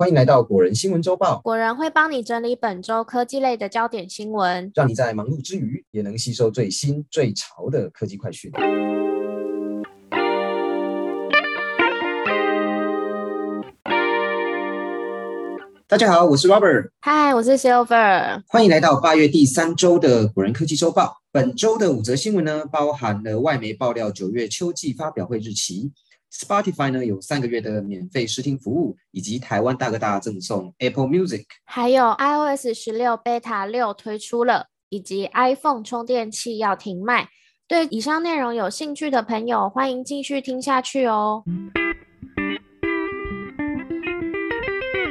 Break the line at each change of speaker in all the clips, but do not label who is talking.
欢迎来到果仁新闻周报。
果仁会帮你整理本周科技类的焦点新闻，
让你在忙碌之余也能吸收最新最潮的科技快讯。大家好，我是 Robert。
嗨，我是 Silver。
欢迎来到八月第三周的果仁科技周报。本周的五则新闻呢，包含了外媒爆料九月秋季发表会日期，Spotify 呢有三个月的免费试听服务，以及台湾大哥大赠送 Apple Music，
还有 iOS 十六 Beta 六推出了，以及 iPhone 充电器要停卖。对以上内容有兴趣的朋友，欢迎继续听下去哦。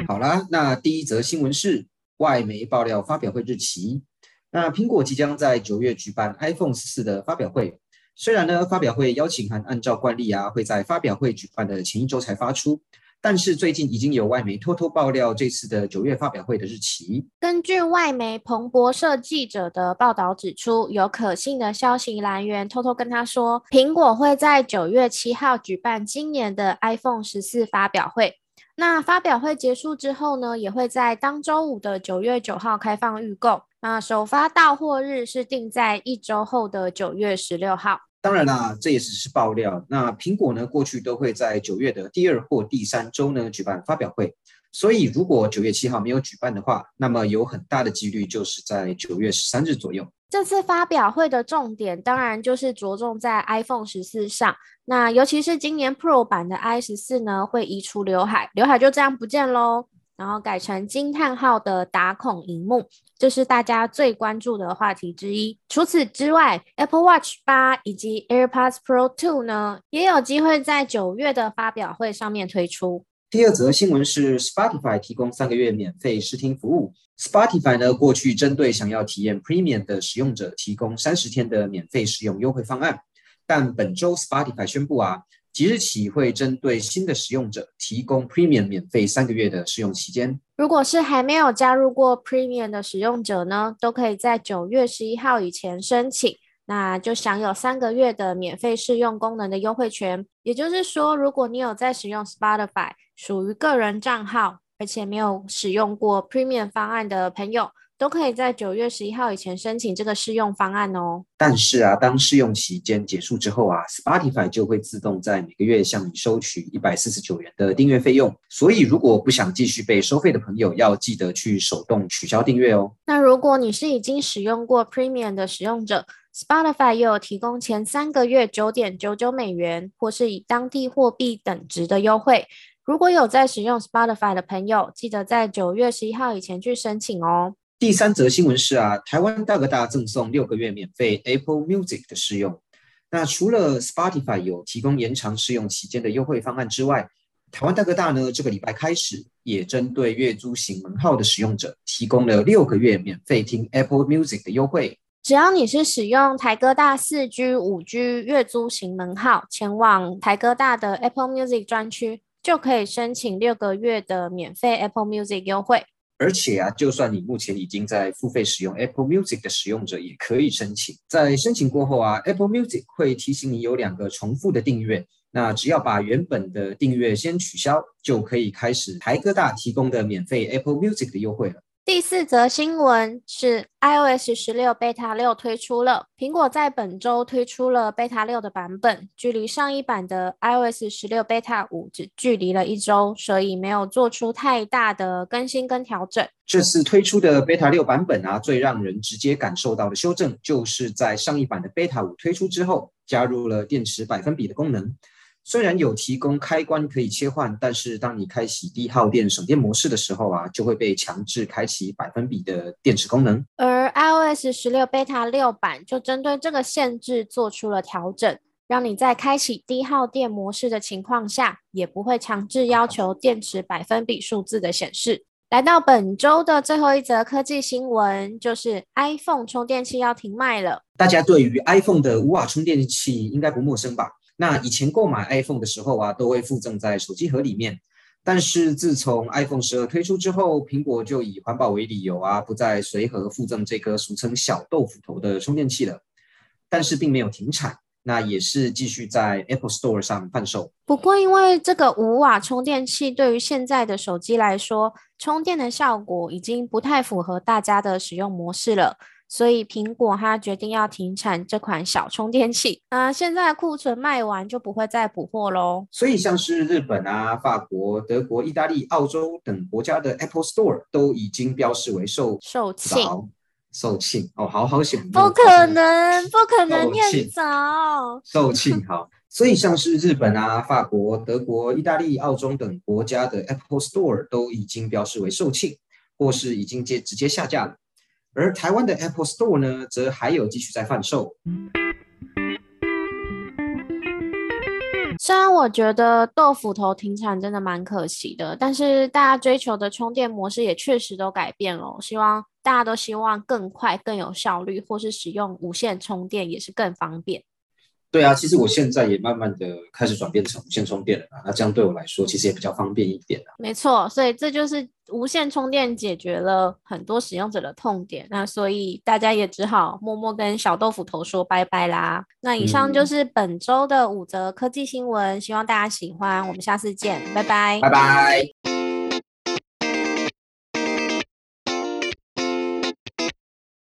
好啦，那第一则新闻是外媒爆料发表会日期。那苹果即将在九月举办 iPhone 十四的发表会。虽然呢，发表会邀请函按照惯例啊，会在发表会举办的前一周才发出，但是最近已经有外媒偷偷爆料这次的九月发表会的日期。
根据外媒彭博社记者的报道指出，有可信的消息来源偷偷跟他说，苹果会在九月七号举办今年的 iPhone 十四发表会。那发表会结束之后呢，也会在当周五的九月九号开放预购。那首发到货日是定在一周后的九月十六号。
当然啦，这也只是爆料。那苹果呢，过去都会在九月的第二或第三周呢举办发表会。所以如果九月七号没有举办的话，那么有很大的几率就是在九月十三日左右。
这次发表会的重点当然就是着重在 iPhone 十四上，那尤其是今年 Pro 版的 i 十四呢，会移除刘海，刘海就这样不见喽，然后改成惊叹号的打孔荧幕，这是大家最关注的话题之一。除此之外，Apple Watch 八以及 AirPods Pro Two 呢，也有机会在九月的发表会上面推出。
第二则新闻是 Spotify 提供三个月免费试听服务。Spotify 呢，过去针对想要体验 Premium 的使用者提供三十天的免费使用优惠方案，但本周 Spotify 宣布啊，即日起会针对新的使用者提供 Premium 免费三个月的试用期间。
如果是还没有加入过 Premium 的使用者呢，都可以在九月十一号以前申请。那就享有三个月的免费试用功能的优惠权。也就是说，如果你有在使用 Spotify 属于个人账号，而且没有使用过 Premium 方案的朋友，都可以在九月十一号以前申请这个试用方案哦。
但是啊，当试用期间结束之后啊，Spotify 就会自动在每个月向你收取一百四十九元的订阅费用。所以，如果不想继续被收费的朋友，要记得去手动取消订阅哦。
那如果你是已经使用过 Premium 的使用者，Spotify 又有提供前三个月九点九九美元，或是以当地货币等值的优惠。如果有在使用 Spotify 的朋友，记得在九月十一号以前去申请哦。
第三则新闻是啊，台湾大哥大赠送六个月免费 Apple Music 的试用。那除了 Spotify 有提供延长试用期间的优惠方案之外，台湾大哥大呢这个礼拜开始也针对月租型门号的使用者，提供了六个月免费听 Apple Music 的优惠。
只要你是使用台哥大四 G、五 G 月租型门号前往台哥大的 Apple Music 专区，就可以申请六个月的免费 Apple Music 优惠。
而且啊，就算你目前已经在付费使用 Apple Music 的使用者，也可以申请。在申请过后啊，Apple Music 会提醒你有两个重复的订阅，那只要把原本的订阅先取消，就可以开始台哥大提供的免费 Apple Music 的优惠了。
第四则新闻是 iOS 十六 Beta 六推出了，苹果在本周推出了 Beta 六的版本，距离上一版的 iOS 十六 Beta 五只距离了一周，所以没有做出太大的更新跟调整。
这次推出的 Beta 六版本啊，最让人直接感受到的修正，就是在上一版的 Beta 五推出之后，加入了电池百分比的功能。虽然有提供开关可以切换，但是当你开启低耗电省电模式的时候啊，就会被强制开启百分比的电池功能。
而 iOS 十六 Beta 六版就针对这个限制做出了调整，让你在开启低耗电模式的情况下，也不会强制要求电池百分比数字的显示。来到本周的最后一则科技新闻，就是 iPhone 充电器要停卖了。
大家对于 iPhone 的无瓦充电器应该不陌生吧？那以前购买 iPhone 的时候啊，都会附赠在手机盒里面。但是自从 iPhone 十二推出之后，苹果就以环保为理由啊，不再随盒附赠这个俗称“小豆腐头”的充电器了。但是并没有停产。那也是继续在 Apple Store 上贩售。
不过，因为这个五瓦充电器对于现在的手机来说，充电的效果已经不太符合大家的使用模式了。所以苹果它决定要停产这款小充电器，那现在库存卖完就不会再补货喽。
所以像是日本啊、法国、德国、意大利、澳洲等国家的 Apple Store 都已经标示为售
售罄，
售罄哦，好好写，
不可能，不可能念早，
售罄好。所以像是日本啊、法国、德国、意大利、澳洲等国家的 Apple Store 都已经标示为售罄，或是已经接直接下架了。而台湾的 Apple Store 呢，则还有继续在贩售。
虽然我觉得豆腐头停产真的蛮可惜的，但是大家追求的充电模式也确实都改变了。希望大家都希望更快、更有效率，或是使用无线充电也是更方便。
对啊，其实我现在也慢慢的开始转变成无线充电了那这样对我来说其实也比较方便一点啊。
没错，所以这就是无线充电解决了很多使用者的痛点，那所以大家也只好默默跟小豆腐头说拜拜啦。那以上就是本周的五则科技新闻，希望大家喜欢，我们下次见，拜拜，
拜拜。